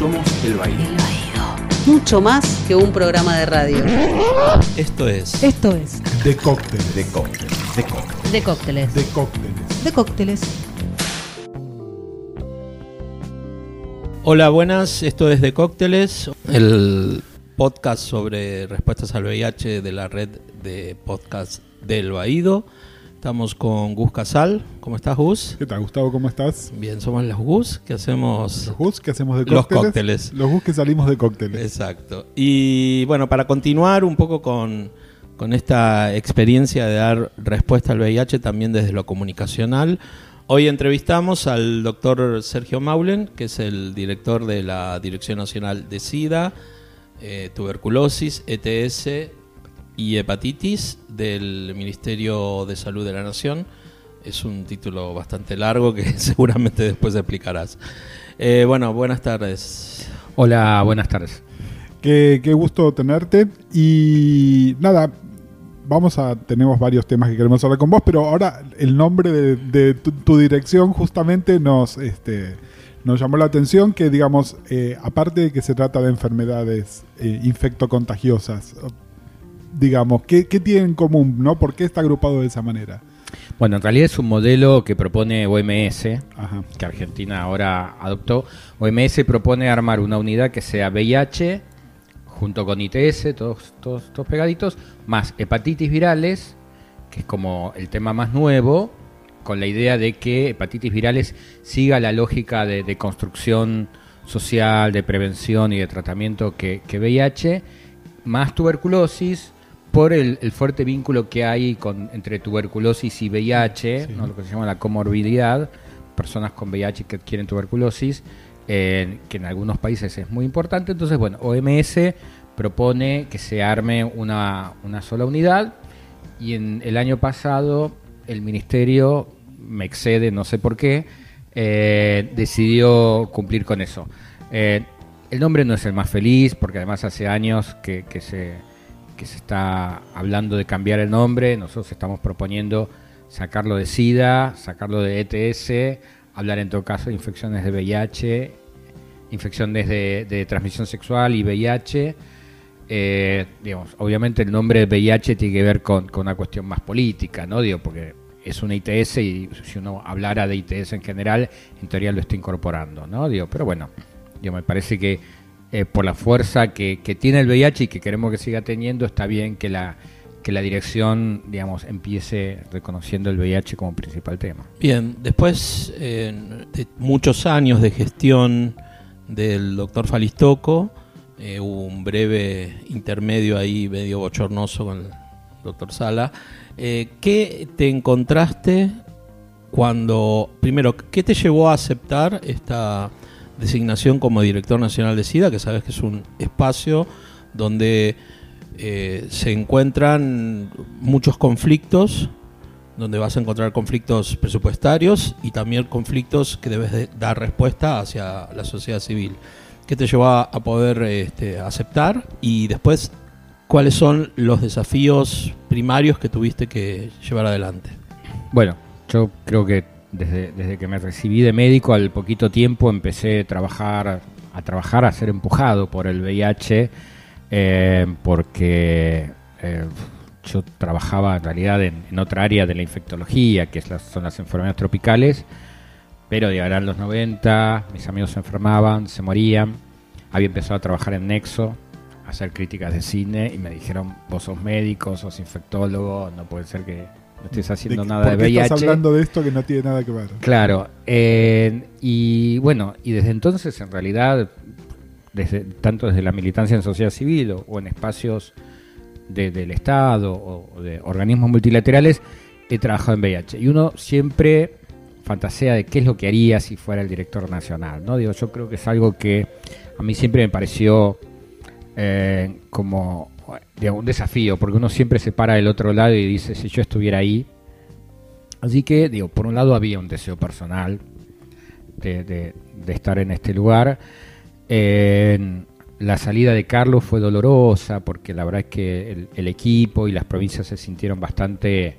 Somos El Baído. Mucho más que un programa de radio. Esto es Esto es De cócteles. De cócteles. De cócteles. De Cócteles. De cócteles. De Cócteles. Hola, buenas. Esto es de Cócteles, el podcast sobre respuestas al VIH de la red de podcast del Baído. Estamos con Gus Casal. ¿Cómo estás, Gus? ¿Qué tal, Gustavo? ¿Cómo estás? Bien, somos los Gus que hacemos. Los Gus que hacemos de Los cócteles. cócteles. Los Gus que salimos de cócteles. Exacto. Y bueno, para continuar un poco con, con esta experiencia de dar respuesta al VIH también desde lo comunicacional, hoy entrevistamos al doctor Sergio Maulen, que es el director de la Dirección Nacional de SIDA, eh, Tuberculosis, ETS y Hepatitis del Ministerio de Salud de la Nación. Es un título bastante largo que seguramente después explicarás. Eh, bueno, buenas tardes. Hola, buenas tardes. Qué, qué gusto tenerte. Y nada, vamos a. Tenemos varios temas que queremos hablar con vos, pero ahora el nombre de, de tu, tu dirección justamente nos. Este, nos llamó la atención que, digamos, eh, aparte de que se trata de enfermedades eh, infectocontagiosas, digamos, ¿qué, ¿qué tienen en común? ¿no? ¿Por qué está agrupado de esa manera? Bueno, en realidad es un modelo que propone OMS, Ajá. que Argentina ahora adoptó. OMS propone armar una unidad que sea VIH, junto con ITS, todos, todos, todos pegaditos, más hepatitis virales, que es como el tema más nuevo, con la idea de que hepatitis virales siga la lógica de, de construcción social, de prevención y de tratamiento que, que VIH, más tuberculosis, por el, el fuerte vínculo que hay con, entre tuberculosis y VIH, Sí. ¿no? lo que se llama la comorbilidad, personas con VIH que adquieren tuberculosis, eh, que en algunos países es muy importante. Entonces, bueno, OMS propone que se arme una, una sola unidad y en el año pasado el ministerio, me excede, no sé por qué, eh, decidió cumplir con eso. Eh, el nombre no es el más feliz, porque además hace años que, que se, que se está hablando de cambiar el nombre. Nosotros estamos proponiendo sacarlo de SIDA, sacarlo de ETS, hablar en todo caso de infecciones de VIH, infecciones de, de transmisión sexual y VIH. Eh, digamos, obviamente el nombre de VIH tiene que ver con, con una cuestión más política, ¿no? Digo, porque es una ITS y si uno hablara de ITS en general, en teoría lo está incorporando, ¿no? Digo, pero bueno, yo me parece que eh, por la fuerza que, tiene el VIH y que queremos que siga teniendo, está bien que la, que la dirección, digamos, empiece reconociendo el VIH como principal tema. Bien, después eh, de muchos años de gestión del doctor Falistoco, eh, un breve intermedio ahí, medio bochornoso con el doctor Sala. ¿Qué te encontraste cuando, primero, qué te llevó a aceptar esta designación como director nacional de SIDA, que sabes que es un espacio donde eh, se encuentran muchos conflictos, donde vas a encontrar conflictos presupuestarios y también conflictos que debes de dar respuesta hacia la sociedad civil. ¿Qué te llevó a, poder este, aceptar? Y después, ¿cuáles son los desafíos primarios que tuviste que llevar adelante? Bueno, yo creo que desde, desde que me recibí de médico al poquito tiempo empecé a trabajar, a trabajar, a ser empujado por el VIH, eh, porque eh, yo trabajaba en realidad en, otra área de la infectología, que son las enfermedades tropicales, pero de eran los 90, mis amigos se enfermaban, se morían, había empezado a trabajar en Nexo, a hacer críticas de cine y me dijeron, vos sos médico, sos infectólogo, no puede ser que no estés haciendo ¿De- nada de ¿Por qué VIH. estás hablando de esto que no tiene nada que ver? Claro, eh, y bueno, y desde entonces en realidad, desde, tanto desde la militancia en sociedad civil o, o en espacios de- del Estado o, o de organismos multilaterales, he trabajado en VIH. Y uno siempre fantasea de qué es lo que haría si fuera el director nacional. ¿no? Digo, yo creo que es algo que a mí siempre me pareció eh, como digamos, un desafío, porque uno siempre se para del otro lado y dice, si yo estuviera ahí. Así que, digo, por un lado había un deseo personal de, estar en este lugar. La salida de Carlos fue dolorosa porque la verdad es que el, equipo y las provincias se sintieron bastante,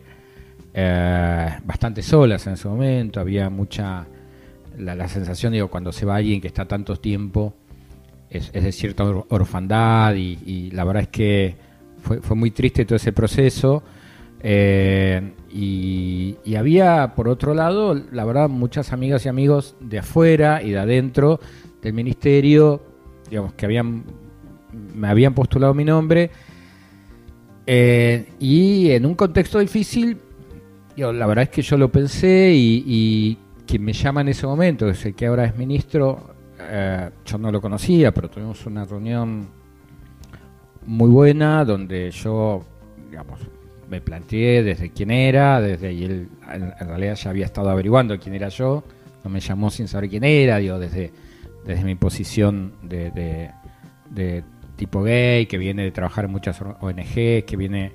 eh, bastante solas en ese momento. Había mucha la, la sensación, digo, cuando se va alguien que está tanto tiempo es, es de cierta or- orfandad y, y la verdad es que fue, fue muy triste todo ese proceso. Eh, y, había, por otro lado, la verdad, muchas amigas y amigos de afuera y de adentro del ministerio, digamos, que habían me habían postulado mi nombre. Eh, y en un contexto difícil, yo, la verdad es que yo lo pensé y, y quien me llama en ese momento, que el que ahora es ministro, eh, yo no lo conocía, pero tuvimos una reunión muy buena donde yo, digamos, me planteé desde quién era, desde y él en, realidad ya había estado averiguando quién era yo, no me llamó sin saber quién era, digo, desde, desde mi posición de, de- de tipo gay, que viene de trabajar en muchas ONG, que viene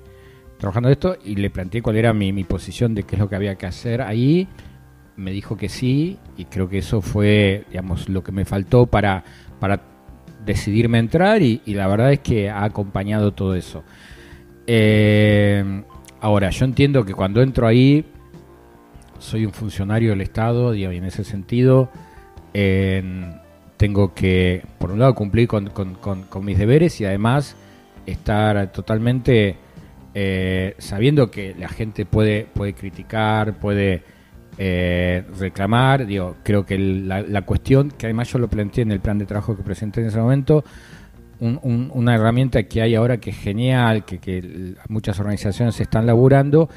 trabajando esto, y le planteé cuál era mi, mi posición de qué es lo que había que hacer ahí. Me dijo que sí, y creo que eso fue, digamos, lo que me faltó para, para decidirme a entrar, y, y la verdad es que ha acompañado todo eso. Eh, ahora, yo entiendo que cuando entro ahí, soy un funcionario del Estado, y en ese sentido, en- tengo que, por un lado, cumplir con, con- con- con mis deberes y además estar totalmente eh, sabiendo que la gente puede, puede criticar, puede eh, reclamar. Digo, creo que la, cuestión, que además yo lo planteé en el plan de trabajo que presenté en ese momento, un- un- una herramienta que hay ahora que es genial, que, que muchas organizaciones están laburando,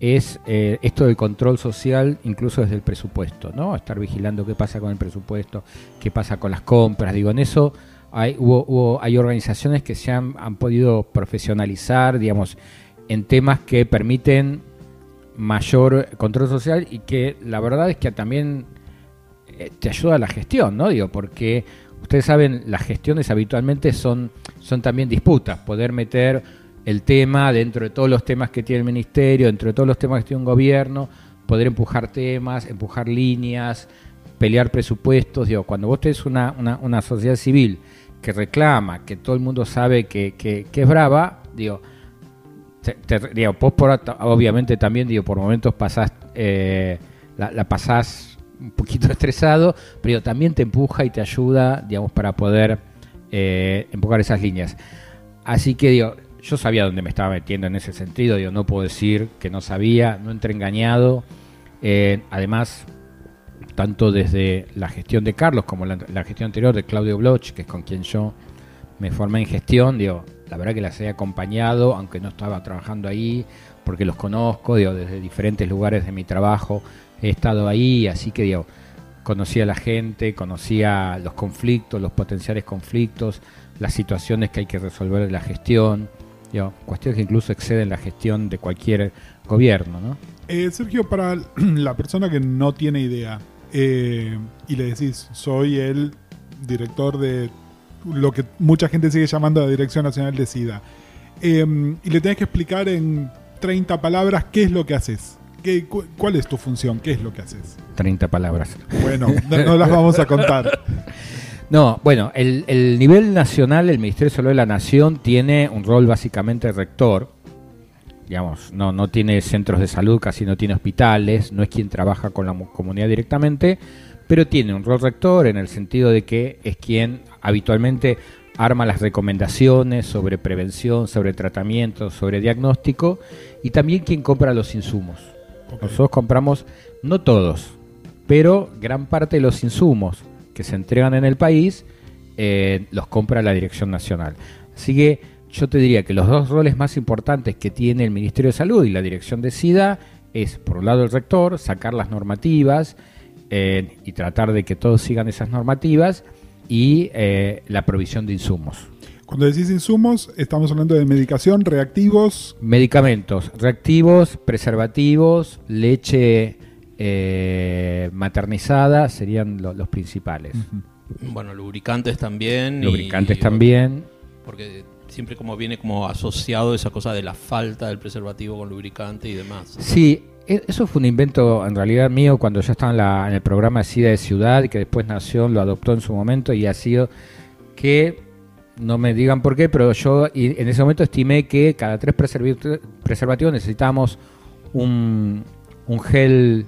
es eh, esto del control social, incluso desde el presupuesto, ¿no? Estar vigilando qué pasa con el presupuesto, qué pasa con las compras. Digo, en eso hay, hubo, hubo- hay organizaciones que se han, han podido profesionalizar, digamos, en temas que permiten mayor control social y que la verdad es que también eh, te ayuda a la gestión, ¿no? Digo, porque ustedes saben, las gestiones habitualmente son, son también disputas, poder meter el tema dentro de todos los temas que tiene el ministerio, dentro de todos los temas que tiene un gobierno, poder empujar temas, empujar líneas, pelear presupuestos. Digo, cuando vos tenés una, una, una sociedad civil que reclama, que todo el mundo sabe que, que, que es brava, digo, te- te- digo, por, obviamente también digo, por momentos pasás, eh, la, la pasás un poquito estresado, pero también te empuja y te ayuda, digamos, para poder eh, empujar esas líneas. Así que digo, yo sabía dónde me estaba metiendo en ese sentido, digo, no puedo decir que no sabía, no entré engañado. Eh, además, tanto desde la gestión de Carlos como la gestión anterior de Claudio Bloch, que es con quien yo me formé en gestión, digo, la verdad que las he acompañado, aunque no estaba trabajando ahí, porque los conozco, desde diferentes lugares de mi trabajo he estado ahí, así que conocía a la gente, conocía los conflictos, los potenciales conflictos, las situaciones que hay que resolver en la gestión, cuestiones que incluso exceden la gestión de cualquier gobierno, ¿no? Eh, Sergio, para la persona que no tiene idea eh, y le decís, soy el director de lo que mucha gente sigue llamando la Dirección Nacional de SIDA, eh, y le tenés que explicar en 30 palabras qué es lo que haces. ¿Qué, cu- ¿Cuál es tu función? ¿Qué es lo que haces? 30 palabras. Bueno, no, no las vamos a contar. No, bueno, el, el nivel nacional, el Ministerio de Salud de la Nación tiene un rol básicamente rector. Digamos, no, no tiene centros de salud, casi no tiene hospitales, no es quien trabaja con la mu- comunidad directamente, pero tiene un rol rector en el sentido de que es quien habitualmente arma las recomendaciones sobre prevención, sobre tratamiento, sobre diagnóstico y también quien compra los insumos. Nosotros compramos, no todos, pero gran parte de los insumos que se entregan en el país eh, los compra la Dirección Nacional. Así que yo te diría que los dos roles más importantes que tiene el Ministerio de Salud y la Dirección de SIDA es, por un lado, el rector, sacar las normativas eh, y tratar de que todos sigan esas normativas y eh, la provisión de insumos. Cuando decís insumos, estamos hablando de medicación, reactivos. Medicamentos reactivos, preservativos, leche eh, maternizada serían lo- los principales. Bueno, lubricantes también. y- Lubricantes también. Porque siempre como viene como asociado esa cosa de la falta del preservativo con lubricante y demás. Sí, eso fue un invento en realidad mío cuando yo estaba en, la- en el programa SIDA de Ciudad, que después Nación lo adoptó en su momento y ha sido que, no me digan por qué, pero yo en ese momento estimé que cada tres preservativos necesitábamos un, un gel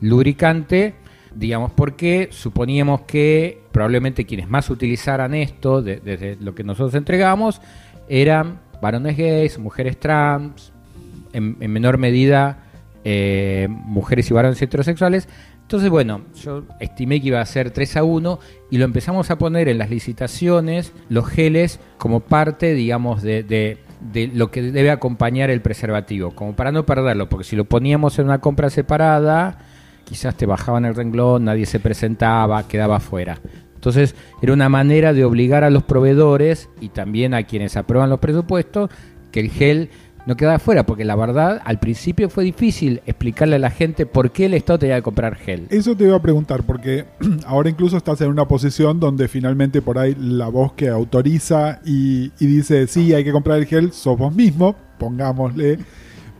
lubricante digamos, porque suponíamos que probablemente quienes más utilizaran esto, de- desde lo que nosotros entregamos, eran varones gays, mujeres trans, en menor medida eh, mujeres y varones heterosexuales. Entonces, bueno, yo estimé que iba a ser 3 a 1 y lo empezamos a poner en las licitaciones, los geles, como parte, digamos, de, de- de lo que debe acompañar el preservativo, como para no perderlo, porque si lo poníamos en una compra separada, quizás te bajaban el renglón, nadie se presentaba, quedaba fuera. Entonces era una manera de obligar a los proveedores y también a quienes aprueban los presupuestos que el gel no quedaba fuera, porque la verdad al principio fue difícil explicarle a la gente por qué el Estado tenía que comprar gel. Eso te iba a preguntar, porque ahora incluso estás en una posición donde finalmente por ahí la voz que autoriza y, y dice, sí, hay que comprar el gel, sos vos mismo, pongámosle.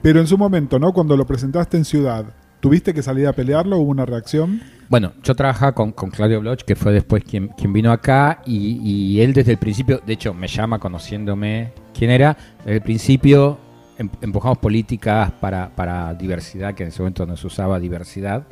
Pero en su momento, ¿no? Cuando lo presentaste en Ciudad, ¿tuviste que salir a pelearlo? ¿Hubo una reacción? Bueno, yo trabajaba con, con Claudio Bloch, que fue después quien, quien vino acá, y, y él desde el principio, de hecho me llama conociéndome quién era, desde el principio empujamos políticas para, para diversidad, que en ese momento no se usaba diversidad.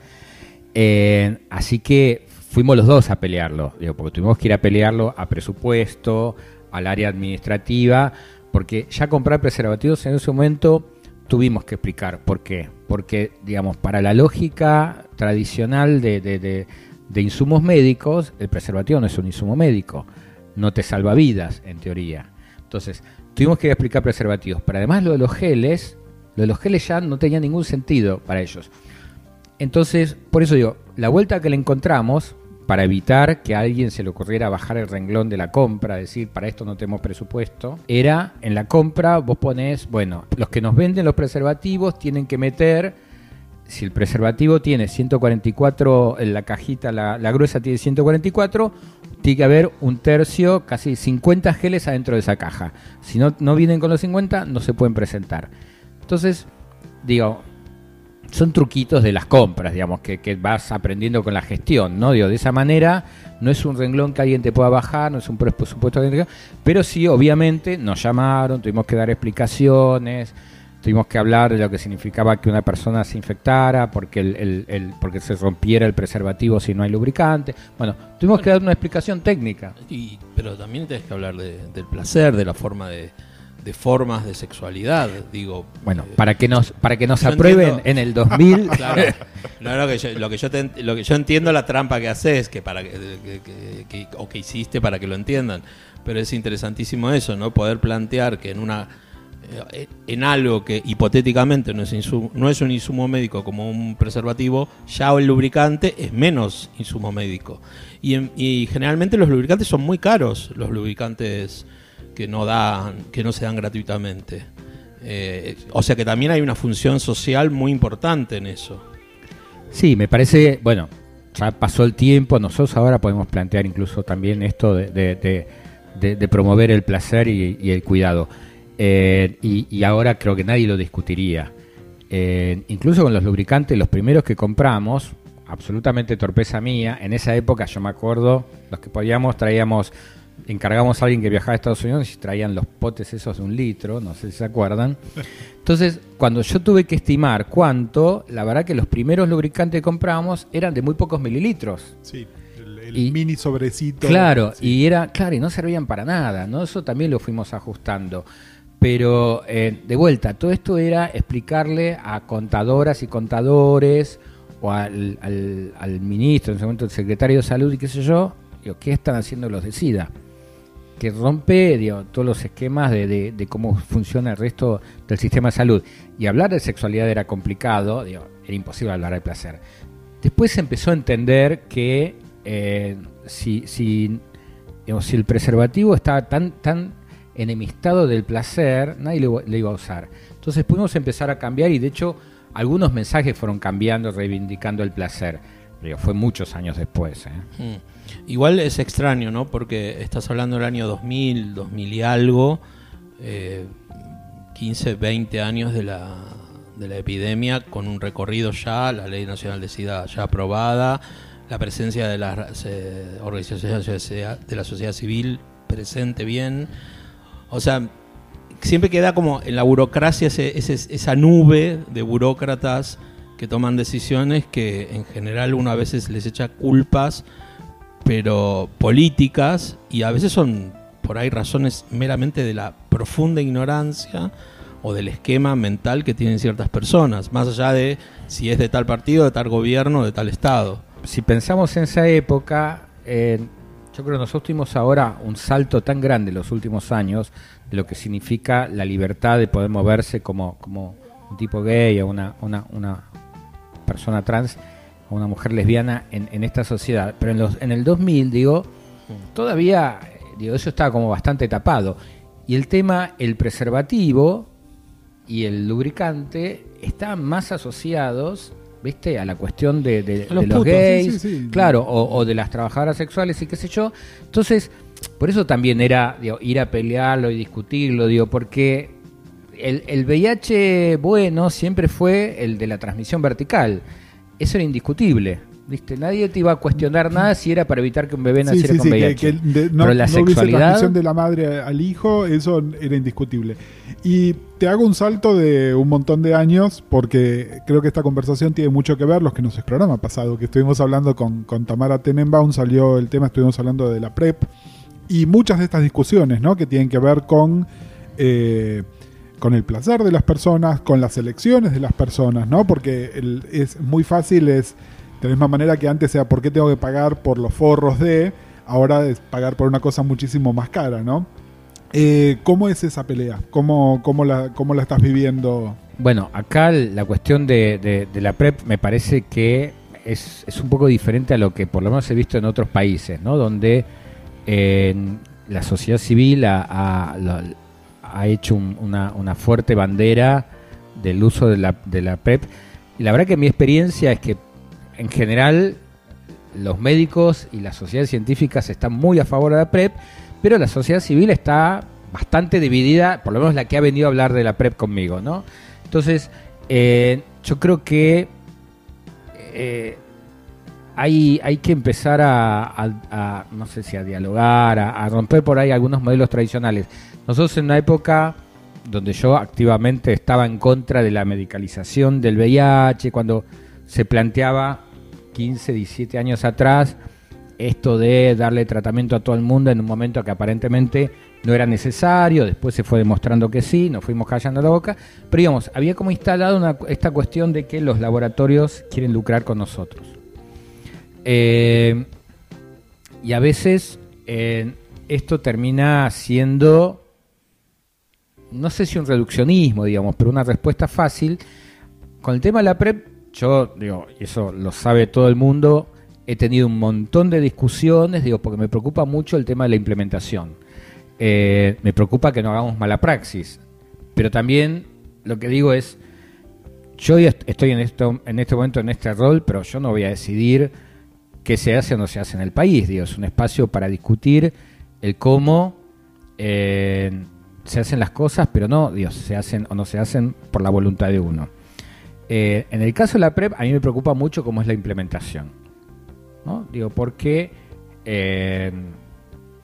Eh, así que fuimos los dos a pelearlo, digo, porque tuvimos que ir a pelearlo a presupuesto, al área administrativa, porque ya comprar preservativos en ese momento tuvimos que explicar por qué. Porque, digamos, para la lógica tradicional de, de- de- de insumos médicos, el preservativo no es un insumo médico, no te salva vidas, en teoría. Entonces, tuvimos que explicar preservativos. Pero además lo de los geles, lo de los geles ya no tenía ningún sentido para ellos. Entonces, por eso digo, la vuelta que le encontramos, para evitar que a alguien se le ocurriera bajar el renglón de la compra, decir, para esto no tenemos presupuesto, era en la compra vos ponés, bueno, los que nos venden los preservativos tienen que meter, si el preservativo tiene 144, en la cajita, la, la gruesa tiene 144, tiene que haber un tercio, casi 50 geles adentro de esa caja. Si no, no vienen con los 50, no se pueden presentar. Entonces, digo, son truquitos de las compras, digamos, que, que vas aprendiendo con la gestión, ¿no? Digo, de esa manera no es un renglón que alguien te pueda bajar, no es un presupuesto que alguien te- pero sí, obviamente, nos llamaron, tuvimos que dar explicaciones, tuvimos que hablar de lo que significaba que una persona se infectara, porque el, el- el- porque se rompiera el preservativo si no hay lubricante. Bueno, tuvimos que dar una explicación técnica. Y- pero también tenés que hablar de- del placer, de la forma de, de formas de sexualidad, digo. Bueno, eh, para que nos, para que nos aprueben entiendo- en el 2000, Claro. No, no, que yo- lo, que yo te- lo que yo entiendo la trampa que haces, que para que, que- que- que- o que hiciste para que lo entiendan. Pero es interesantísimo eso, ¿no? Poder plantear que en una en algo que hipotéticamente no es, insu- no es un insumo médico como un preservativo, ya el lubricante es menos insumo médico. Y, en- generalmente los lubricantes son muy caros, los lubricantes que no dan, que no se dan gratuitamente. Eh, o sea que también hay una función social muy importante en eso. Sí, me parece, bueno, ya pasó el tiempo, nosotros ahora podemos plantear incluso también esto de, promover el placer y el cuidado. Eh, y, y ahora creo que nadie lo discutiría. Eh, incluso con los lubricantes, los primeros que compramos, absolutamente torpeza mía, en esa época yo me acuerdo, los que podíamos traíamos, encargamos a alguien que viajaba a Estados Unidos y traían los potes esos de un litro, no sé si se acuerdan. Entonces, cuando yo tuve que estimar cuánto, la verdad que los primeros lubricantes que comprábamos eran de muy pocos mililitros. Sí, el, Y- mini sobrecito. Claro, Sí. y era, claro, y no servían para nada, ¿no? Eso también lo fuimos ajustando. Pero eh, de vuelta, todo esto era explicarle a contadoras y contadores o al, ministro, en ese momento el secretario de salud y qué sé yo, digo, ¿qué están haciendo los de SIDA? Que rompe digo, todos los esquemas de, cómo funciona el resto del sistema de salud. Y hablar de sexualidad era complicado, digo, era imposible hablar de placer. Después se empezó a entender que eh, si, si, digamos, si el preservativo estaba tan enemistado del placer, nadie le, iba a usar. Entonces pudimos empezar a cambiar y de hecho algunos mensajes fueron cambiando, reivindicando el placer. Digo, fue muchos años después. ¿eh? Mm. Igual es extraño, ¿no? Porque estás hablando del año 2000, 2000 y algo, eh, 15, 20 años de la, de la epidemia, con un recorrido ya, la Ley Nacional de SIDA ya aprobada, la presencia de las organizaciones de la sociedad civil presente bien. O sea, siempre queda como en la burocracia ese- esa nube de burócratas que toman decisiones que en general uno a veces les echa culpas, pero políticas, y a veces son por ahí razones meramente de la profunda ignorancia o del esquema mental que tienen ciertas personas, más allá de si es de tal partido, de tal gobierno, de tal estado. Si pensamos en esa época, eh, yo creo que nosotros tuvimos ahora un salto tan grande en los últimos años de lo que significa la libertad de poder moverse como, como un tipo gay o una, una, una persona trans o una mujer lesbiana en, en esta sociedad. Pero en, los, en el 2000, digo, todavía digo, eso estaba como bastante tapado. Y el tema, el preservativo y el lubricante están más asociados, ¿viste? A la cuestión de, los de los putos, gays, sí, sí, sí. claro, o, o de las trabajadoras sexuales y qué sé yo. Entonces, por eso también era digo, ir a pelearlo y discutirlo, digo, porque el, el VIH bueno siempre fue el de la transmisión vertical. Eso era indiscutible. ¿Viste? Nadie te iba a cuestionar nada si era para evitar que un bebé naciera sí, con sí, que, VIH. que de- no, Pero la no sexualidad. transmisión de la madre al hijo, eso era indiscutible. Y te hago un salto de un montón de años, porque creo que esta conversación tiene mucho que ver, los que nos el programa pasado, que estuvimos hablando con, con Tamara Tenenbaum, salió el tema, estuvimos hablando de la PrEP, y muchas de estas discusiones, ¿no? Que tienen que ver con... eh, con el placer de las personas, con las elecciones de las personas, ¿no? Porque el- es muy fácil, es de la misma manera que antes era por qué tengo que pagar por los forros de, ahora es pagar por una cosa muchísimo más cara, ¿no? Eh, ¿Cómo es esa pelea? ¿Cómo, cómo, la, ¿Cómo la estás viviendo? Bueno, acá la cuestión de, de- la PrEP me parece que es, es un poco diferente a lo que por lo menos he visto en otros países, ¿no? Donde la sociedad civil ha, ha- hecho un- una, una fuerte bandera del uso de la, de la PrEP. Y la verdad que mi experiencia es que en general los médicos y las sociedades científicas están muy a favor de la PrEP, pero la sociedad civil está bastante dividida, por lo menos la que ha venido a hablar de la PrEP conmigo, ¿no? Entonces, eh, yo creo que eh, hay, hay que empezar a, a- no sé si a dialogar, a, a romper por ahí algunos modelos tradicionales. Nosotros en una época donde yo activamente estaba en contra de la medicalización del VIH, cuando se planteaba 15, 17 años atrás esto de darle tratamiento a todo el mundo en un momento que aparentemente no era necesario, después se fue demostrando que sí, nos fuimos callando la boca, pero digamos, había como instalado esta cuestión de que los laboratorios quieren lucrar con nosotros. Eh, y a veces eh, esto termina siendo, no sé si un reduccionismo, digamos, pero una respuesta fácil. Con el tema de la PrEP, yo digo, y eso lo sabe todo el mundo, he tenido un montón de discusiones, digo, porque me preocupa mucho el tema de la implementación. Eh, me preocupa que no hagamos mala praxis, pero también lo que digo es, yo estoy en, esto, en este momento en este rol, pero yo no voy a decidir qué se hace o no se hace en el país. Digo, es un espacio para discutir el cómo eh, se hacen las cosas, pero no, Dios, se hacen o no se hacen por la voluntad de uno. Eh, en el caso de la PrEP, a mí me preocupa mucho cómo es la implementación. Digo, porque eh,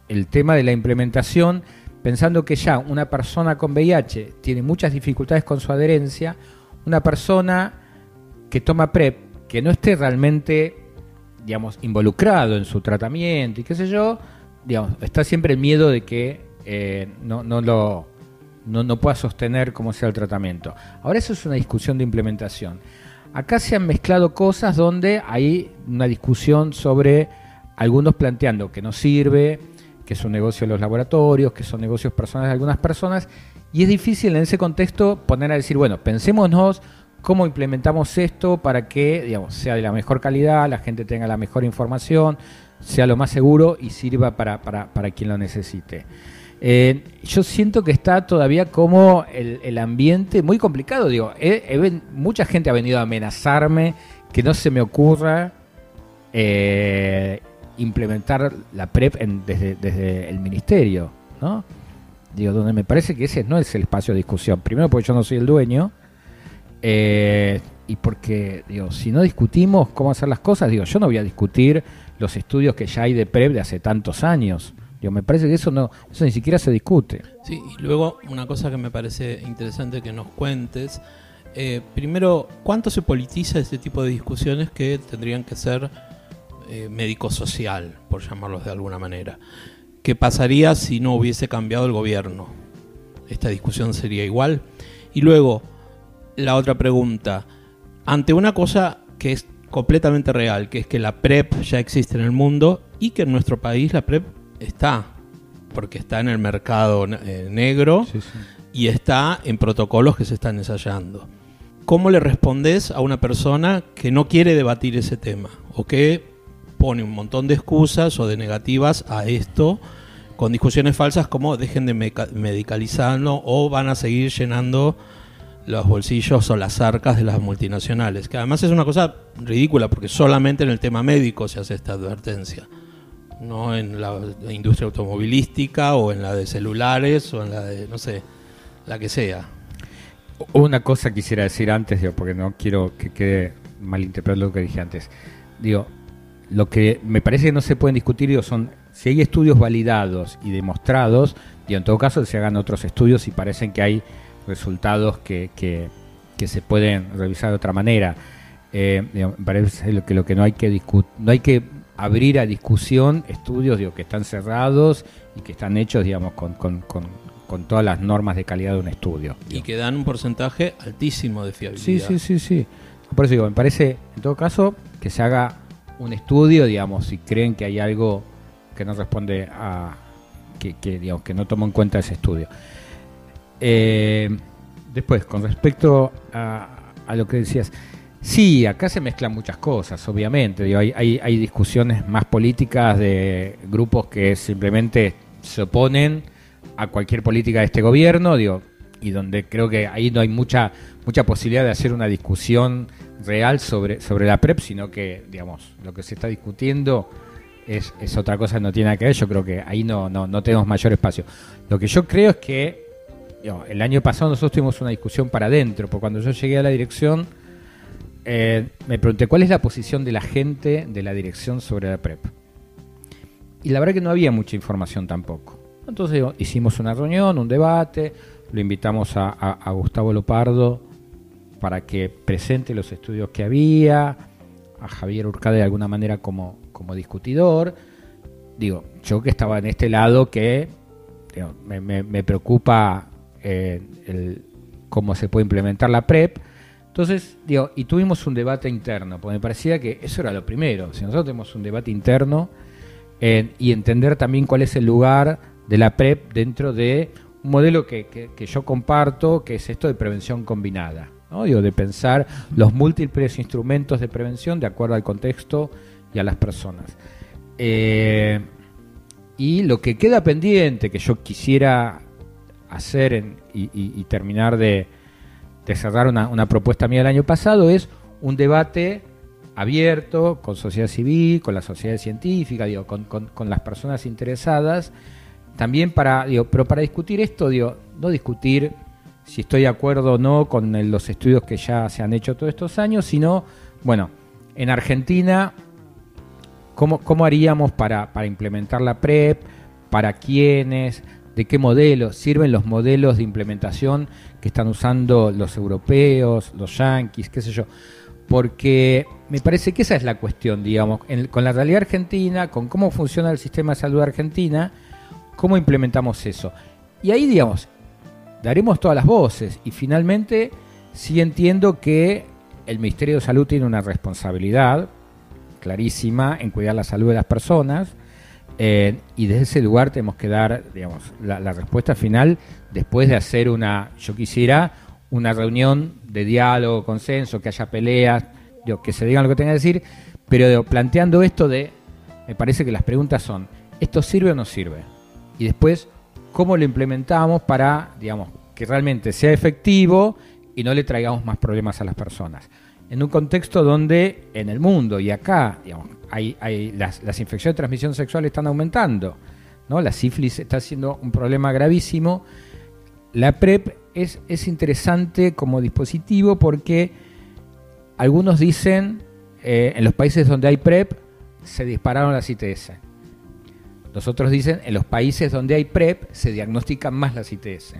el tema de la implementación, pensando que ya una persona con VIH tiene muchas dificultades con su adherencia, una persona que toma PrEP, que no esté realmente, digamos, involucrado en su tratamiento y qué sé yo, digamos, está siempre el miedo de que eh, no, no lo no, no pueda sostener cómo sea el tratamiento. Ahora eso es una discusión de implementación. Acá se han mezclado cosas donde hay una discusión sobre algunos planteando que no sirve, que es un negocio de los laboratorios, que son negocios personales de algunas personas, y es difícil en ese contexto poner a decir, bueno, pensémonos cómo implementamos esto para que sea de la mejor calidad, la gente tenga la mejor información, sea lo más seguro y sirva para, para, para quien lo necesite. Eh, yo siento que está todavía como el, el ambiente muy complicado. Digo, mucha gente ha venido a amenazarme que no se me ocurra eh, implementar la PrEP en- desde, desde el ministerio, ¿no? Digo, donde me parece que ese no es el espacio de discusión. Primero porque yo no soy el dueño. eh, y porque, digo, si no discutimos cómo hacer las cosas, digo, yo no voy a discutir los estudios que ya hay de PrEP de hace tantos años. Digo, me parece que eso no, eso ni siquiera se discute. Sí, y luego una cosa que me parece interesante que nos cuentes Eh, primero, ¿cuánto se politiza este tipo de discusiones que tendrían que ser eh, médico-social, por llamarlos de alguna manera? ¿Qué pasaría si no hubiese cambiado el gobierno? ¿Esta discusión sería igual? Y luego, la otra pregunta. Ante una cosa que es completamente real, que es que la PrEP ya existe en el mundo y que en nuestro país la PrEP está, porque está en el mercado eh, negro Sí, sí. y está en protocolos que se están ensayando. ¿Cómo le respondes a una persona que no quiere debatir ese tema o que pone un montón de excusas o de negativas a esto con discusiones falsas como dejen de medicalizarlo o van a seguir llenando los bolsillos o las arcas de las multinacionales? Que además es una cosa ridícula porque solamente en el tema médico se hace esta advertencia no en la industria automovilística o en la de celulares o en la de, no sé, la que sea. Una cosa quisiera decir antes, digo, porque no quiero que quede malinterpretado lo que dije antes. Digo, lo que me parece que no se pueden discutir digo, son si hay estudios validados y demostrados, digo, en todo caso se hagan otros estudios y parecen que hay resultados que, que, que se pueden revisar de otra manera. Eh, me parece que lo que no hay que discu- no hay que abrir a discusión estudios digo, que están cerrados y que están hechos digamos con, con, con, con todas las normas de calidad de un estudio. Y que dan un porcentaje altísimo de fiabilidad. Sí, sí, sí, sí. Por eso digo, me parece, en todo caso, que se haga un estudio, digamos, si creen que hay algo que no responde a. que, que, digamos, que no toma en cuenta ese estudio. Eh, después, con respecto a, a lo que decías, sí, acá se mezclan muchas cosas, obviamente. Digo, hay, hay, hay discusiones más políticas de grupos que simplemente se oponen a cualquier política de este gobierno, digo, y donde creo que ahí no hay mucha mucha posibilidad de hacer una discusión real sobre, sobre la PrEP, sino que, digamos, lo que se está discutiendo es, es otra cosa, no tiene nada que ver, yo creo que ahí no, no, no tenemos mayor espacio. Lo que yo creo es que digo, el año pasado nosotros tuvimos una discusión para adentro, porque cuando yo llegué a la dirección, eh, me pregunté cuál es la posición de la gente de la dirección sobre la PrEP. Y la verdad que no había mucha información tampoco. Entonces hicimos una reunión, un debate, lo invitamos a, Gustavo Lopardo para que presente los estudios que había, a Javier Urcade de alguna manera como, como discutidor. Digo, yo que estaba en este lado que me, preocupa eh, cómo se puede implementar la PrEP. Entonces, digo, y tuvimos un debate interno, porque me parecía que eso era lo primero. Si nosotros tenemos un debate interno eh, y entender también cuál es el lugar de la PrEP dentro de un modelo que, que- yo comparto, que es esto de prevención combinada. ¿no? Digo, de pensar los múltiples instrumentos de prevención de acuerdo al contexto y a las personas. Eh, y lo que queda pendiente, que yo quisiera hacer en- y- y terminar de, de cerrar una, una propuesta mía del año pasado, es un debate abierto con sociedad civil, con la sociedad científica, digo, con, con- las personas interesadas, también para, digo, pero para discutir esto, digo, no discutir si estoy de acuerdo o no con los estudios que ya se han hecho todos estos años, sino, bueno, en Argentina, ¿cómo, cómo haríamos para, para implementar la PrEP? ¿Para quiénes? ¿De qué modelos? ¿Sirven los modelos de implementación que están usando los europeos, los yanquis, qué sé yo? Porque me parece que esa es la cuestión, digamos, en- con la realidad argentina, con cómo funciona el sistema de salud argentina, cómo implementamos eso. Y ahí, digamos, daremos todas las voces y finalmente sí entiendo que el Ministerio de Salud tiene una responsabilidad clarísima en cuidar la salud de las personas eh, y desde ese lugar tenemos que dar digamos la, respuesta final después de hacer una yo quisiera una reunión de diálogo consenso que haya peleas que se digan lo que tengan que decir pero planteando esto de me parece que las preguntas son esto sirve o no sirve y después cómo lo implementamos para, digamos, que realmente sea efectivo y no le traigamos más problemas a las personas. En un contexto donde en el mundo y acá, hay, las, infecciones de transmisión sexual están aumentando, ¿no? La sífilis está siendo un problema gravísimo. La PrEP es, es interesante como dispositivo porque algunos dicen, eh, en los países donde hay PrEP, se dispararon las ITS. Los otros dicen, en los países donde hay PrEP se diagnostican más las ITS.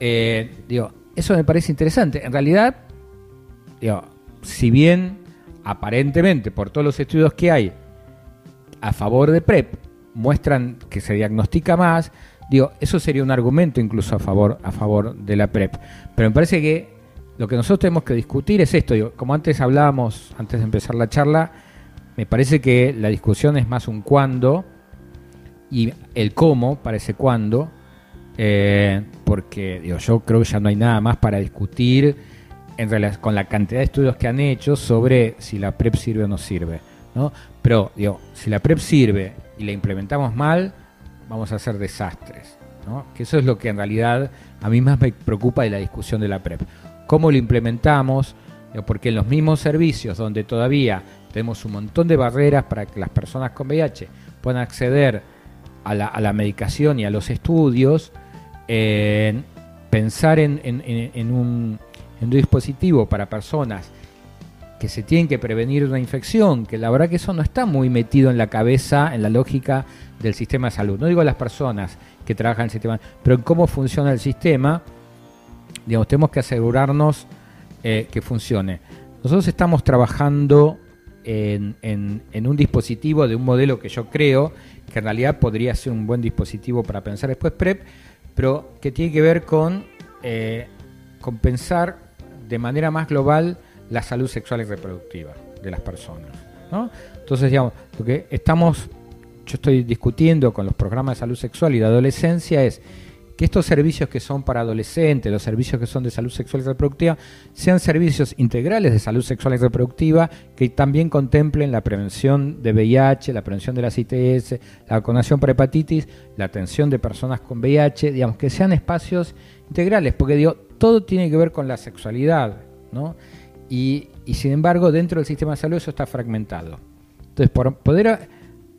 Eh, digo, eso me parece interesante. En realidad, digo, si bien aparentemente por todos los estudios que hay a favor de PrEP muestran que se diagnostica más, digo, eso sería un argumento incluso a favor, a favor de la PrEP. Pero me parece que lo que nosotros tenemos que discutir es esto, digo, como antes hablábamos, antes de empezar la charla, me parece que la discusión es más un cuándo y el cómo parece cuándo, eh, porque yo creo que ya no hay nada más para discutir en con la cantidad de estudios que han hecho sobre si la PrEP sirve o no sirve. ¿no? Pero digo, si la PrEP sirve y la implementamos mal, vamos a hacer desastres. ¿no? Que eso es lo que en realidad a mí más me preocupa de la discusión de la PrEP. ¿Cómo lo implementamos? Porque en los mismos servicios donde todavía tenemos un montón de barreras para que las personas con VIH puedan acceder a la, a la medicación y a los estudios, eh, pensar en, en, en, un, en, un, dispositivo para personas que se tienen que prevenir una infección, que la verdad que eso no está muy metido en la cabeza, en la lógica del sistema de salud. No digo las personas que trabajan en el sistema, pero en cómo funciona el sistema, digamos, tenemos que asegurarnos eh, que funcione. Nosotros estamos trabajando en, un dispositivo de un modelo que yo creo que en realidad podría ser un buen dispositivo para pensar después PrEP, pero que tiene que ver con, eh, con pensar de manera más global la salud sexual y reproductiva de las personas. ¿no? Entonces, digamos, lo que estamos, yo estoy discutiendo con los programas de salud sexual y de adolescencia es que estos servicios que son para adolescentes, los servicios que son de salud sexual y reproductiva, sean servicios integrales de salud sexual y reproductiva que también contemplen la prevención de VIH, la prevención de las ITS, la vacunación para hepatitis, la atención de personas con VIH, digamos, que sean espacios integrales, porque digo, todo tiene que ver con la sexualidad, ¿no? Y, sin embargo, dentro del sistema de salud eso está fragmentado. Entonces, por poder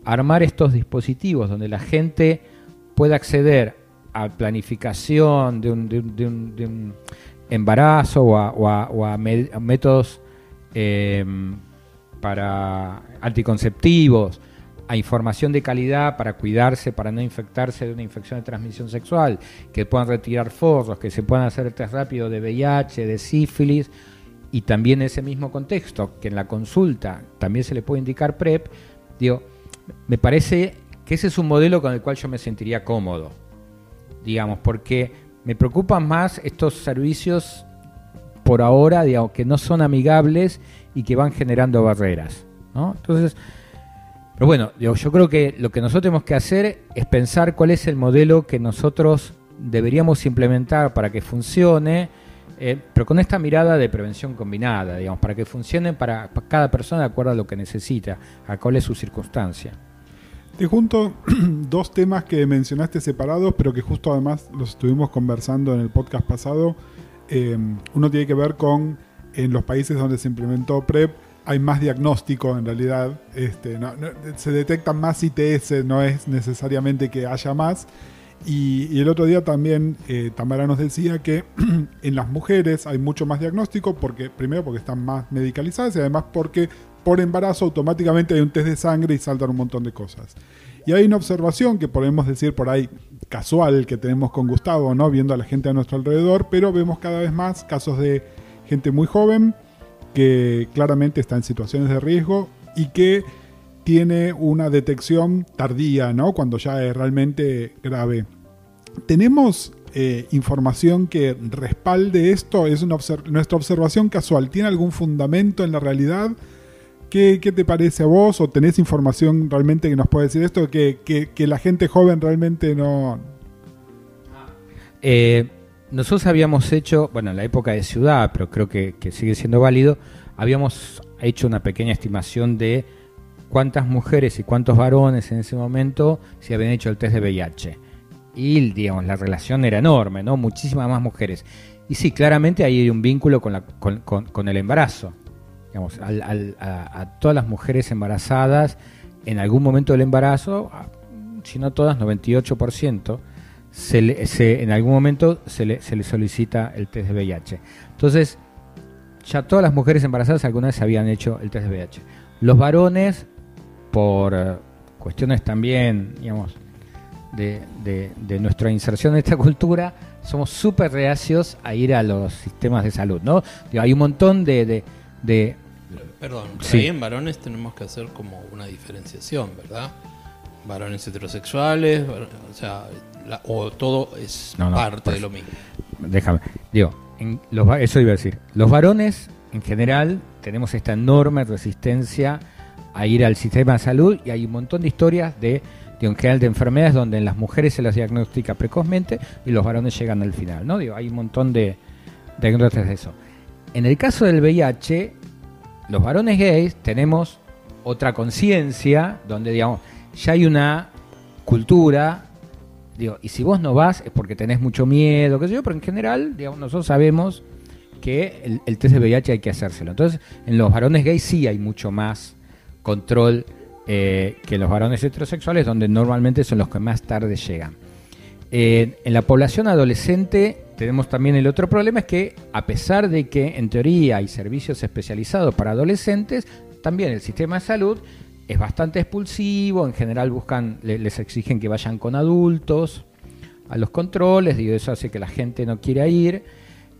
armar estos dispositivos donde la gente pueda acceder a planificación de un, de un, embarazo o a, métodos eh, para anticonceptivos, a información de calidad para cuidarse, para no infectarse de una infección de transmisión sexual, que puedan retirar forros, que se puedan hacer test rápido de VIH, de sífilis, y también ese mismo contexto, que en la consulta también se le puede indicar PrEP, digo, me parece que ese es un modelo con el cual yo me sentiría cómodo digamos, porque me preocupan más estos servicios por ahora, que no son amigables y que van generando barreras, ¿no? Entonces, pero bueno, yo creo que lo que nosotros tenemos que hacer es pensar cuál es el modelo que nosotros deberíamos implementar para que funcione, eh, pero con esta mirada de prevención combinada, digamos, para que funcione para, para cada persona de acuerdo a lo que necesita, a cuál es su circunstancia. Te junto dos temas que mencionaste separados, pero que justo además los estuvimos conversando en el podcast pasado. Eh, uno tiene que ver con en los países donde se implementó PrEP hay más diagnóstico en realidad, este, se detectan más ITS, no es necesariamente que haya más. Y, y el otro día también eh, Tamara nos decía que en las mujeres hay mucho más diagnóstico, porque primero porque están más medicalizadas y además porque por embarazo automáticamente hay un test de sangre y saltan un montón de cosas. Y hay una observación que podemos decir por ahí casual que tenemos con Gustavo, ¿no? Viendo a la gente a nuestro alrededor, pero vemos cada vez más casos de gente muy joven que claramente está en situaciones de riesgo y que tiene una detección tardía, ¿no? Cuando ya es realmente grave. Tenemos eh, información que respalde esto, es una nuestra observación casual, ¿tiene algún fundamento en la realidad? ¿Qué, ¿Qué, te parece a vos? ¿O tenés información realmente que nos puede decir esto? Que, que, que la gente joven realmente no... Eh, nosotros habíamos hecho, bueno, en la época de ciudad, pero creo que, que, sigue siendo válido, habíamos hecho una pequeña estimación de cuántas mujeres y cuántos varones en ese momento se habían hecho el test de VIH. Y, digamos, la relación era enorme, ¿no? Muchísimas más mujeres. Y sí, claramente ahí hay un vínculo con, la, con, con, con el embarazo digamos, al, al, a, a, todas las mujeres embarazadas en algún momento del embarazo, si no todas, 98%, se le, se, en algún momento se le, se le, solicita el test de VIH. Entonces, ya todas las mujeres embarazadas alguna vez habían hecho el test de VIH. Los varones, por uh, cuestiones también, digamos, de, de- de nuestra inserción en esta cultura, somos súper reacios a ir a los sistemas de salud, ¿no? Digo, hay un montón de... de- de- Perdón, Sí. ahí en varones tenemos que hacer como una diferenciación, ¿verdad? Varones heterosexuales, var- o sea, la- o todo es No, no, parte de lo mismo. déjame, digo, en los, eso iba a decir. Los varones, en general, tenemos esta enorme resistencia a ir al sistema de salud y hay un montón de historias de, digo, en general, de enfermedades donde en las mujeres se las diagnostica precozmente y los varones llegan al final, ¿no? Digo, hay un montón de, de anécdotas de eso. En el caso del VIH, los varones gays tenemos otra conciencia donde, digamos, ya hay una cultura, digo, y si vos no vas es porque tenés mucho miedo, qué sé yo, pero en general, digamos, nosotros sabemos que el, test de VIH hay que hacérselo. Entonces, en los varones gays sí hay mucho más control eh, que en los varones heterosexuales, donde normalmente son los que más tarde llegan. En la población adolescente tenemos también el otro problema, es que a pesar de que en teoría hay servicios especializados para adolescentes, también el sistema de salud es bastante expulsivo, en general buscan, le- les exigen que vayan con adultos a los controles, digo, eso hace que la gente no quiera ir.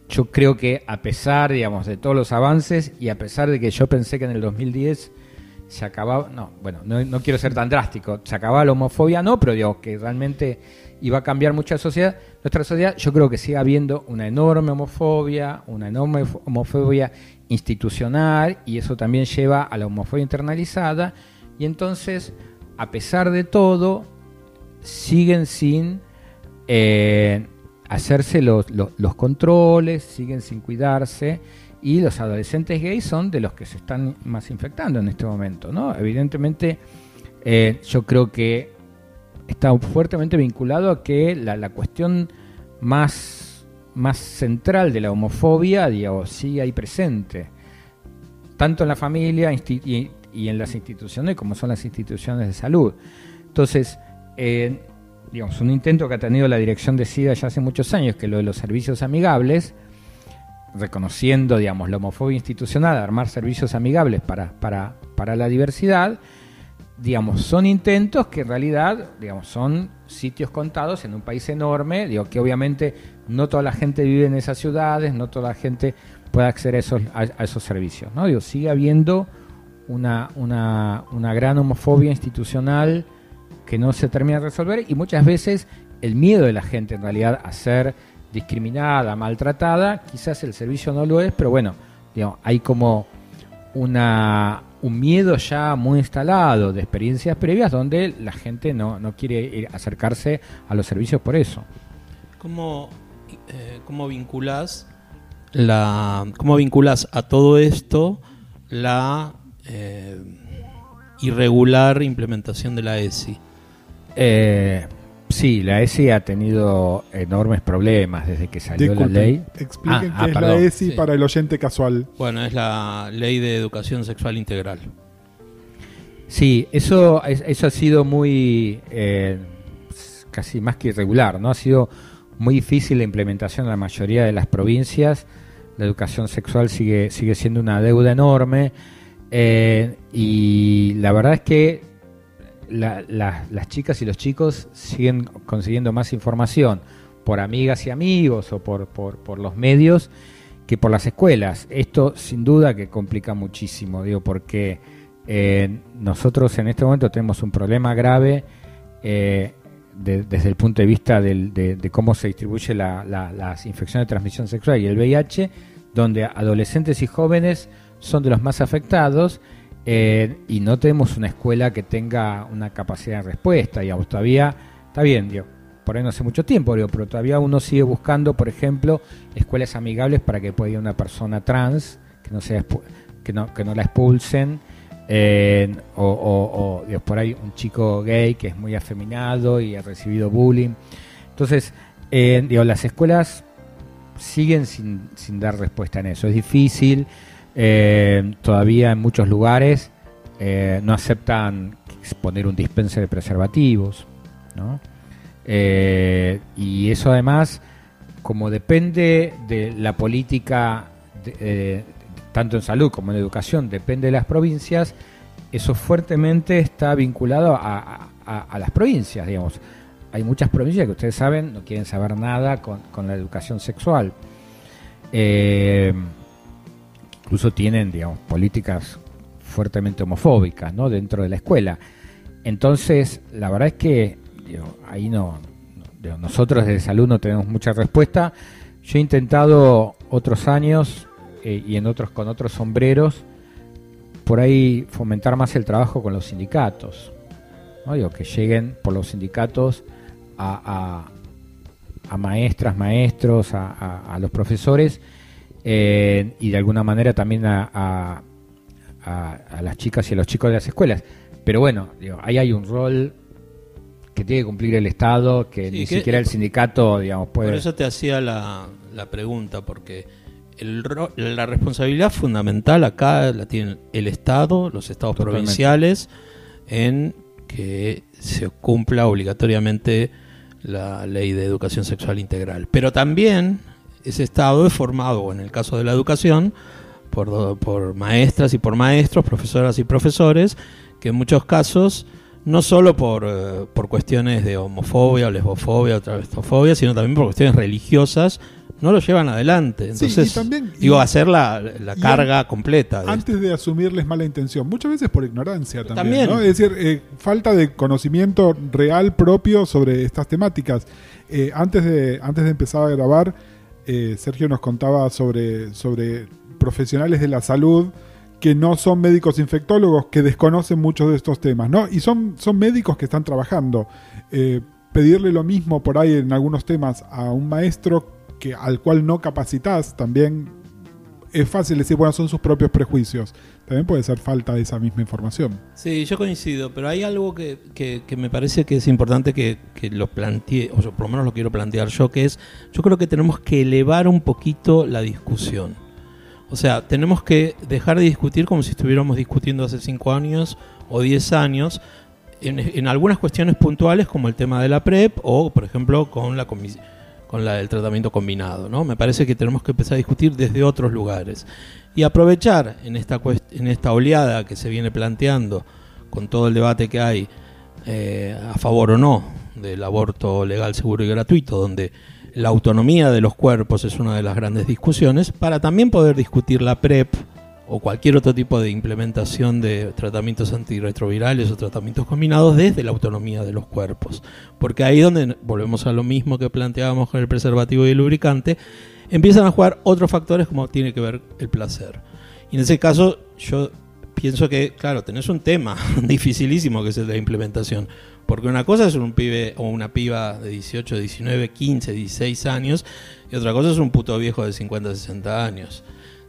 Yo creo que a pesar, digamos, de todos los avances y a pesar de que yo pensé que en el 2010 se acababa, no, bueno, no, no quiero ser tan drástico, se acababa la homofobia, no, pero digo que realmente iba a cambiar mucha sociedad, nuestra sociedad, yo creo que sigue habiendo una enorme homofobia, una enorme fo- homofobia institucional y eso también lleva a la homofobia internalizada y entonces, a pesar de todo, siguen sin eh, hacerse los, los- controles, siguen sin cuidarse y los adolescentes gays son de los que se están más infectando en este momento, ¿no? Evidentemente, eh, yo creo que está fuertemente vinculado a que la, cuestión más, más central de la homofobia, digamos, sigue ahí presente, tanto en la familia y, y en las instituciones como son las instituciones de salud. Entonces, eh, digamos, un intento que ha tenido la dirección de SIDA ya hace muchos años, que lo de los servicios amigables, reconociendo, digamos, la homofobia institucional, armar servicios amigables para, para, para la diversidad, digamos, son intentos que en realidad, digamos, son sitios contados en un país enorme, digo, que obviamente no toda la gente vive en esas ciudades, no toda la gente puede acceder a esos, a, a esos servicios, ¿no? Digo, sigue habiendo una, una, una gran homofobia institucional que no se termina de resolver y muchas veces el miedo de la gente en realidad a ser discriminada, maltratada, quizás el servicio no lo es, pero bueno, digamos, hay como una, un miedo ya muy instalado de experiencias previas donde la gente no, no quiere ir- acercarse a los servicios por eso. ¿Cómo, eh, cómo vinculás la, cómo vinculás a todo esto la eh, irregular implementación de la ESI? Eh, sí, la ESI ha tenido enormes problemas desde que salió Disculpen, la ley. Expliquen Ah, ah, qué es perdón, la ESI sí. para el oyente casual. Bueno, es la ley de educación sexual integral. Sí, eso, es- eso ha sido muy, eh, casi más que irregular, ¿no? Ha sido muy difícil la implementación en la mayoría de las provincias. La educación sexual sigue, sigue siendo una deuda enorme. Eh, y la verdad es que la- la- las chicas y los chicos siguen consiguiendo más información por amigas y amigos o por, los medios que por las escuelas. Esto sin duda que complica muchísimo, digo, porque eh, nosotros en este momento tenemos un problema grave eh, de- desde el punto de vista del- de, de cómo se distribuye la- la- las infecciones de transmisión sexual y el VIH, donde adolescentes y jóvenes son de los más afectados eh, y no tenemos una escuela que tenga una capacidad de respuesta, digamos, todavía está bien, digo, por ahí no hace mucho tiempo, digo, pero todavía uno sigue buscando, por ejemplo, escuelas amigables para que pueda ir una persona trans, que no sea que no, que no la expulsen, eh, o, o- o, por ahí un chico gay que es muy afeminado y ha recibido bullying. Entonces, eh, digo, las escuelas siguen sin, sin dar respuesta en eso. Es difícil, eh, todavía en muchos lugares eh, no aceptan poner un dispenser de preservativos. Eh, y eso además, como depende de la política, tanto en salud como en educación, depende de las provincias, eso fuertemente está vinculado a, las provincias, digamos. hay muchas provincias que ustedes saben no quieren saber nada con, la educación sexual. Incluso tienen, digamos, políticas fuertemente homofóbicas, ¿no? Dentro de la escuela. Entonces, la verdad es que digo, ahí no, nosotros desde salud no tenemos mucha respuesta. Yo he intentado otros años eh, y en otros con otros sombreros por ahí fomentar más el trabajo con los sindicatos, ¿no? Digo, que lleguen por los sindicatos a, a, a maestras, maestros, a- a los profesores eh, y de alguna manera también a, a- a- a las chicas y a los chicos de las escuelas. Pero bueno, digo, ahí hay un rol que tiene que cumplir el Estado, que Sí, ni que- siquiera el sindicato, digamos, puede... Por eso te hacía la, la pregunta, porque el la responsabilidad fundamental acá la tiene el Estado, los estados Totalmente. provinciales, en que se cumpla obligatoriamente la ley de educación sexual integral. Pero también ese Estado es formado, en el caso de la educación, por, por maestras y por maestros, profesoras y profesores, que en muchos casos, no solo por, eh, por cuestiones de homofobia o lesbofobia o travestofobia, sino también por cuestiones religiosas, no lo llevan adelante. Sí, Entonces, también- digo, y- hacer la, carga completa. de Antes de asumirles mala intención, muchas veces por ignorancia también. También. ¿no? Es decir, eh, falta de conocimiento real propio sobre estas temáticas. Eh, antes, de, antes de empezar a grabar, eh, Sergio nos contaba sobre, profesionales de la salud que no son médicos infectólogos, que desconocen muchos de estos temas, ¿no? Y son, son médicos que están trabajando. Eh, pedirle lo mismo por ahí en algunos temas a un maestro que, al cual no capacitas también es fácil decir, bueno, son sus propios prejuicios. También puede ser falta de esa misma información. Sí, yo coincido, pero hay algo que, que- me parece que es importante que, que lo plantee, o yo por lo menos lo quiero plantear yo, que es, yo creo que tenemos que elevar un poquito la discusión. O sea, tenemos que dejar de discutir como si estuviéramos discutiendo hace 5 años o 10 años en, en algunas cuestiones puntuales como el tema de la PrEP o, por ejemplo, con la comis- con la del tratamiento combinado, ¿no? Me parece que tenemos que empezar a discutir desde otros lugares y aprovechar en esta en esta oleada que se viene planteando con todo el debate que hay eh, a favor o no del aborto legal, seguro y gratuito, donde la autonomía de los cuerpos es una de las grandes discusiones, para también poder discutir la PrEP o cualquier otro tipo de implementación de tratamientos antirretrovirales o tratamientos combinados desde la autonomía de los cuerpos. Porque ahí donde volvemos a lo mismo que planteábamos con el preservativo y el lubricante, empiezan a jugar otros factores como tiene que ver el placer. Y en ese caso yo pienso que, claro, tenés un tema dificilísimo que es el de la implementación. Porque una cosa es un pibe o una piba de 18, 19, 15, 16 años y otra cosa es un puto viejo de 50, 60 años.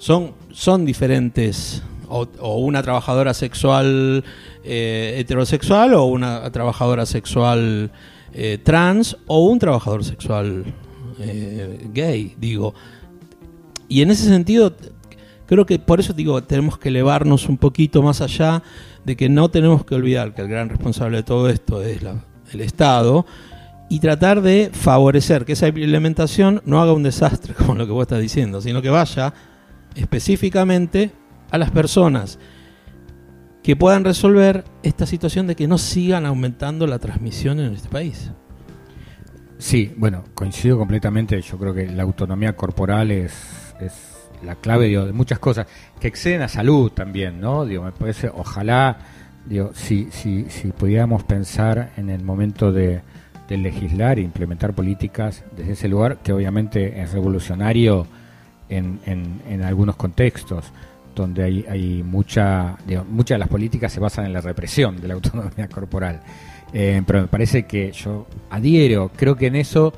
Son, son diferentes, o, una trabajadora sexual eh, heterosexual o una trabajadora sexual eh, trans o un trabajador sexual eh, gay, digo. Y en ese sentido, creo que por eso digo, tenemos que elevarnos un poquito más allá de que no tenemos que olvidar que el gran responsable de todo esto es la- el Estado y tratar de favorecer que esa implementación no haga un desastre, como lo que vos estás diciendo, sino que vaya específicamente a las personas que puedan resolver esta situación de que no sigan aumentando la transmisión en este país. Sí, bueno, coincido completamente. Yo creo que la autonomía corporal es, es la clave digo, de muchas cosas que exceden a salud también, ¿no? Digo, me parece, ojalá, digo, si, si, si pudiéramos pensar en el momento de, de legislar e implementar políticas desde ese lugar, que obviamente es revolucionario en, en, algunos contextos donde hay, hay mucha, digo, muchas de las políticas se basan en la represión de la autonomía corporal. Eh, pero me parece que yo adhiero, creo que en eso,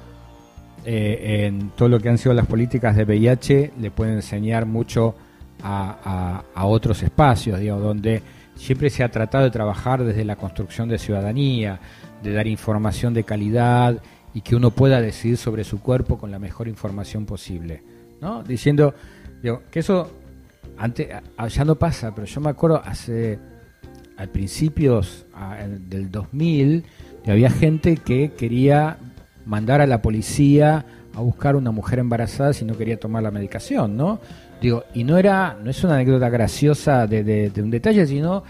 eh, en todo lo que han sido las políticas de VIH, le pueden enseñar mucho a, a- otros espacios, digo, donde siempre se ha tratado de trabajar desde la construcción de ciudadanía, de dar información de calidad y que uno pueda decidir sobre su cuerpo con la mejor información posible, ¿no? Diciendo, digo, que eso antes a- ya no pasa, pero yo me acuerdo hace al principios a- del 2000 que había gente que quería mandar a la policía a buscar una mujer embarazada si no quería tomar la medicación, ¿no? Digo, y no era, no es una anécdota graciosa de, un detalle, sino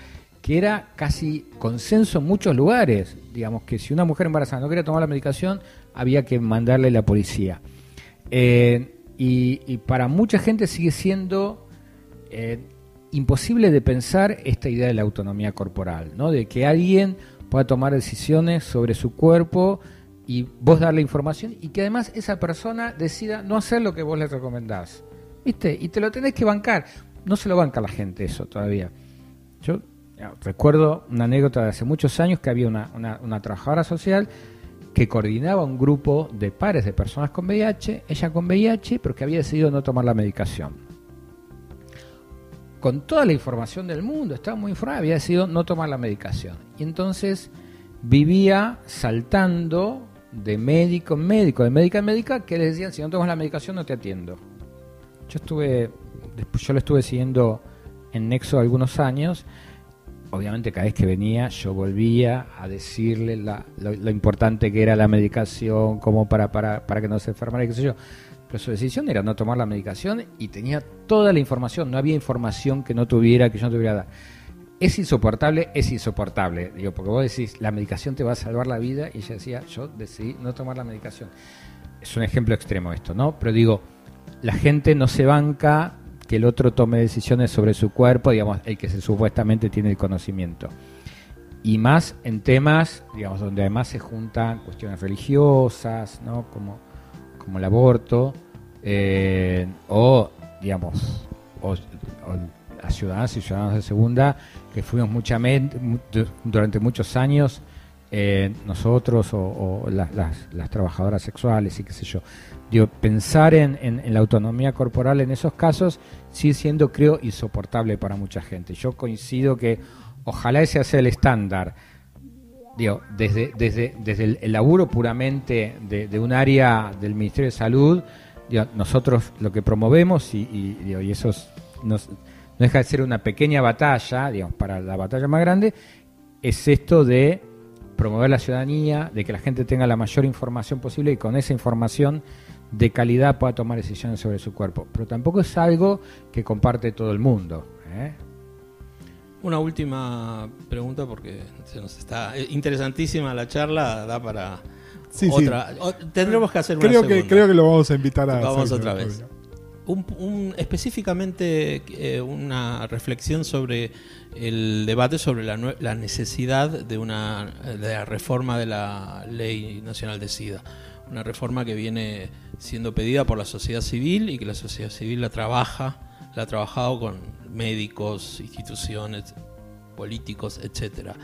que era casi consenso en muchos lugares. Digamos que si una mujer embarazada no quería tomar la medicación, había que mandarle la policía. Eh, y, para mucha gente sigue siendo eh, imposible de pensar esta idea de la autonomía corporal, ¿no? de que alguien pueda tomar decisiones sobre su cuerpo y vos darle información y que además esa persona decida no hacer lo que vos le recomendás. ¿Viste? Y te lo tenés que bancar. No se lo banca la gente eso todavía. Yo recuerdo una anécdota de hace muchos años que había una, una trabajadora social que coordinaba un grupo de pares de personas con VIH, ella con VIH, pero que había decidido no tomar la medicación. Con toda la información del mundo, estaba muy informada, había decidido no tomar la medicación. Y entonces vivía saltando de médico en médico, de médica en médica, que le decían, si no tomas la medicación no te atiendo. Yo estuve, yo lo estuve siguiendo en Nexo algunos años. Obviamente cada vez que venía yo volvía a decirle lo, importante que era la medicación, como para, para, para que no se enfermara y qué sé yo. Pero su decisión era no tomar la medicación y tenía toda la información, no había información que no tuviera, que yo no tuviera dar. Es insoportable, es insoportable, digo, porque vos decís, la medicación te va a salvar la vida y ella decía, yo decidí no tomar la medicación. Es un ejemplo extremo esto, ¿no? Pero digo, la gente no se banca que el otro tome decisiones sobre su cuerpo, digamos, el que se, supuestamente tiene el conocimiento. Y más en temas, digamos, donde además se juntan cuestiones religiosas, ¿no? Como, como el aborto, eh, o, digamos, o, las ciudadanas y ciudadanos de segunda, que fuimos muchamente, durante muchos años, eh, nosotros o, las, trabajadoras sexuales y qué sé yo, pensar en, la autonomía corporal en esos casos sigue siendo, creo, insoportable para mucha gente. Yo coincido que ojalá ese sea el estándar. Digo, desde, desde, desde el, laburo puramente de, un área del Ministerio de Salud, nosotros lo que promovemos, y, y, eso no deja de ser una pequeña batalla, digamos, para la batalla más grande, es esto de promover la ciudadanía, de que la gente tenga la mayor información posible y con esa información de calidad pueda tomar decisiones sobre su cuerpo. Pero tampoco es algo que comparte todo el mundo. ¿eh? Una última pregunta porque se nos está eh, interesantísima la charla, da para otra. tendremos que hacer creo una que creo que lo vamos a invitar a. Vamos otra vez. Un, específicamente eh, una reflexión sobre el debate sobre la, la, necesidad de una de la reforma de la ley nacional de SIDA una reforma que viene siendo pedida por la sociedad civil y que la sociedad civil la trabaja, la ha trabajado con médicos, instituciones, políticos, etcétera.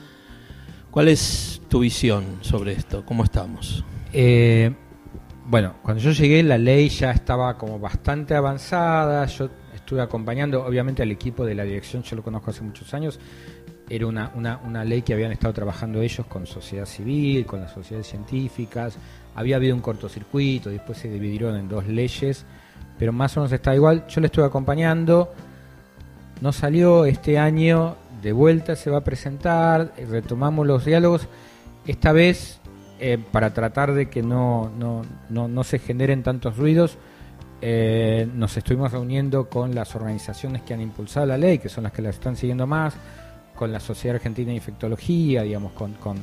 ¿Cuál es tu visión sobre esto? ¿Cómo estamos? Eh, bueno, cuando yo llegué la ley ya estaba como bastante avanzada, yo estuve acompañando obviamente al equipo de la dirección, yo lo conozco hace muchos años, era una, una, una ley que habían estado trabajando ellos con sociedad civil, con las sociedades científicas, había habido un cortocircuito, después se dividieron en dos leyes, pero más o menos está igual. Yo le estuve acompañando, no salió este año, de vuelta se va a presentar, retomamos los diálogos, esta vez eh, para tratar de que no, no, no, se generen tantos ruidos. Eh, nos estuvimos reuniendo con las organizaciones que han impulsado la ley, que son las que la están siguiendo más, con la Sociedad Argentina de Infectología, digamos, con, con,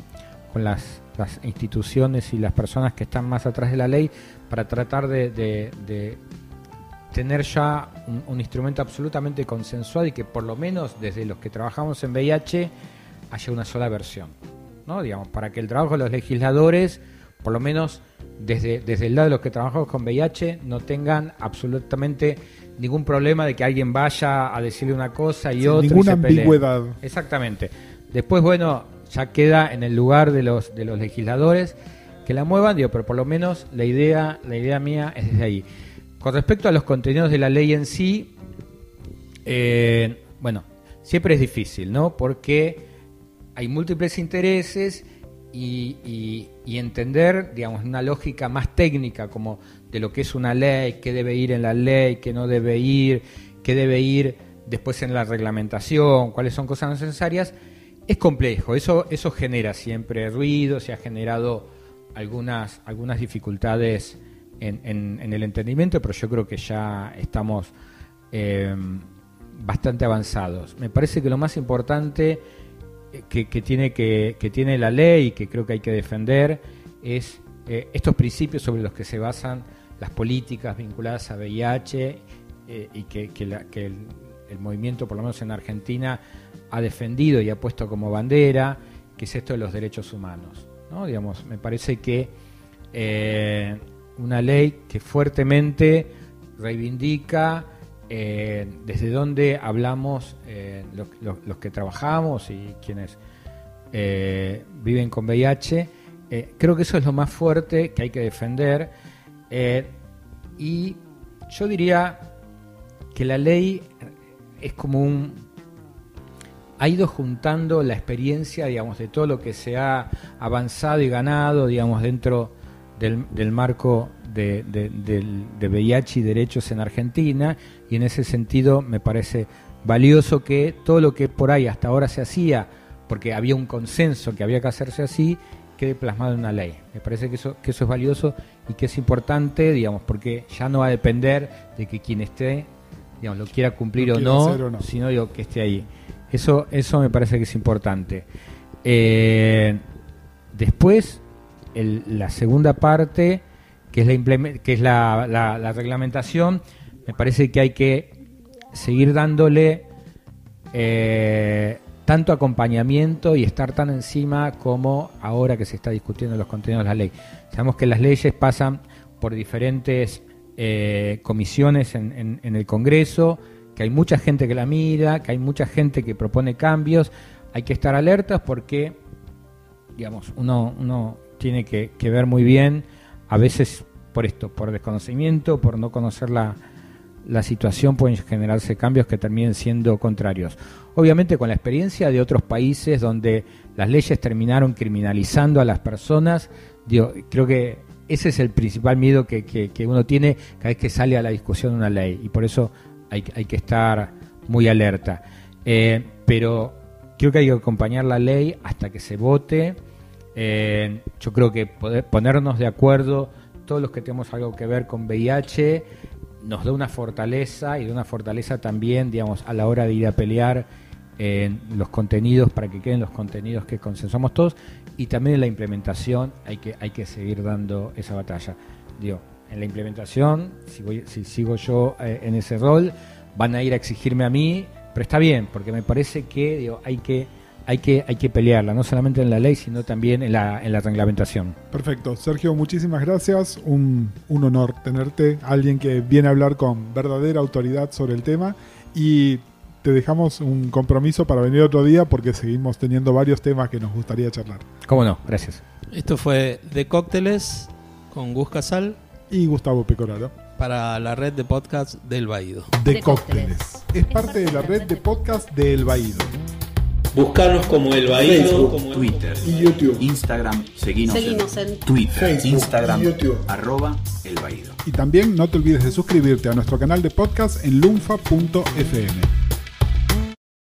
las las instituciones y las personas que están más atrás de la ley para tratar de, tener ya un, instrumento absolutamente consensuado y que por lo menos desde los que trabajamos en VIH haya una sola versión, ¿no? Digamos, para que el trabajo de los legisladores, por lo menos desde, desde el lado de los que trabajamos con VIH, no tengan absolutamente ningún problema de que alguien vaya a decirle una cosa y otra. Ninguna ambigüedad. Exactamente. Después, bueno, ya queda en el lugar de los, de los legisladores que la muevan, digo, pero por lo menos la idea, la idea mía es desde ahí. Con respecto a los contenidos de la ley en sí, eh, bueno, siempre es difícil, ¿no? Porque hay múltiples intereses y, entender, digamos, una lógica más técnica como de lo que es una ley, qué debe ir en la ley, qué no debe ir, qué debe ir después en la reglamentación, cuáles son cosas necesarias, es complejo, eso, eso genera siempre ruido, se ha generado algunas, algunas dificultades en, el entendimiento, pero yo creo que ya estamos em, bastante avanzados. Me parece que lo más importante que, que tiene que, tiene la ley y que creo que hay que defender es eh, estos principios sobre los que se basan las políticas vinculadas a VIH eh, y que, el movimiento, por lo menos en Argentina, ha defendido y ha puesto como bandera, que es esto de los derechos humanos. ¿no? Digamos, me parece que eh, una ley que fuertemente reivindica eh, desde donde hablamos eh, los, que trabajamos y quienes eh, viven con VIH. Creo que eso es lo más fuerte que hay que defender. Y yo diría que la ley es como un... Ha ido juntando la experiencia, digamos, de todo lo que se ha avanzado y ganado, digamos, dentro del marco de, de- VIH y derechos en Argentina. Y en ese sentido me parece valioso que todo lo que por ahí hasta ahora se hacía, porque había un consenso que había que hacerse así, quede plasmado en una ley. Me parece que eso, que eso es valioso y que es importante, digamos, porque ya no va a depender de que quien esté, digamos, lo quiera cumplir Lo o, quiera no, hacer o no. sino digo, que esté ahí. Eso, eso me parece que es importante. Eh, después, el- la segunda parte, que es la, que es la, la- la reglamentación, me parece que hay que seguir dándole eh, tanto acompañamiento y estar tan encima como ahora que se está discutiendo los contenidos de la ley. Sabemos que las leyes pasan por diferentes eh, comisiones en, en- en el Congreso, que hay mucha gente que la mira, que hay mucha gente que propone cambios. Hay que estar alertas porque, digamos, uno, uno tiene que ver muy bien, a veces por esto, por desconocimiento, por no conocer la, situación pueden generarse cambios que terminen siendo contrarios. Obviamente con la experiencia de otros países donde las leyes terminaron criminalizando a las personas, digo, creo que ese es el principal miedo que, que- uno tiene cada vez que sale a la discusión una ley y por eso hay, hay que estar muy alerta. Eh, pero creo que hay que acompañar la ley hasta que se vote. Eh, yo creo que poder ponernos de acuerdo todos los que tenemos algo que ver con VIH nos da una fortaleza y da una fortaleza también, digamos, a la hora de ir a pelear en los contenidos para que queden los contenidos que consensuamos todos y también en la implementación hay que hay que seguir dando esa batalla. Digo, en la implementación, si voy, si sigo yo eh, en ese rol, van a ir a exigirme a mí, pero está bien, porque me parece que digo, hay que hay que hay que pelearla, no solamente en la ley, sino también en la en la reglamentación. Perfecto. Sergio, muchísimas gracias. Un, un honor tenerte, alguien que viene a hablar con verdadera autoridad sobre el tema. Y te dejamos un compromiso para venir otro día porque seguimos teniendo varios temas que nos gustaría charlar. ¿Cómo no? Gracias. Esto fue De Cócteles con Gus Casal Y Gustavo Pecoraro. para la red de podcast del Baído. De, De cócteles. Cócteles. Es parte de la red de podcast de El Baído. Buscarnos como El Facebook, como Twitter, Y YouTube. Instagram, seguinos, Seguinos en Twitter, Facebook, Instagram, YouTube. arroba El Baído. Y también no te olvides de suscribirte a nuestro canal de podcast en lunfa.fm.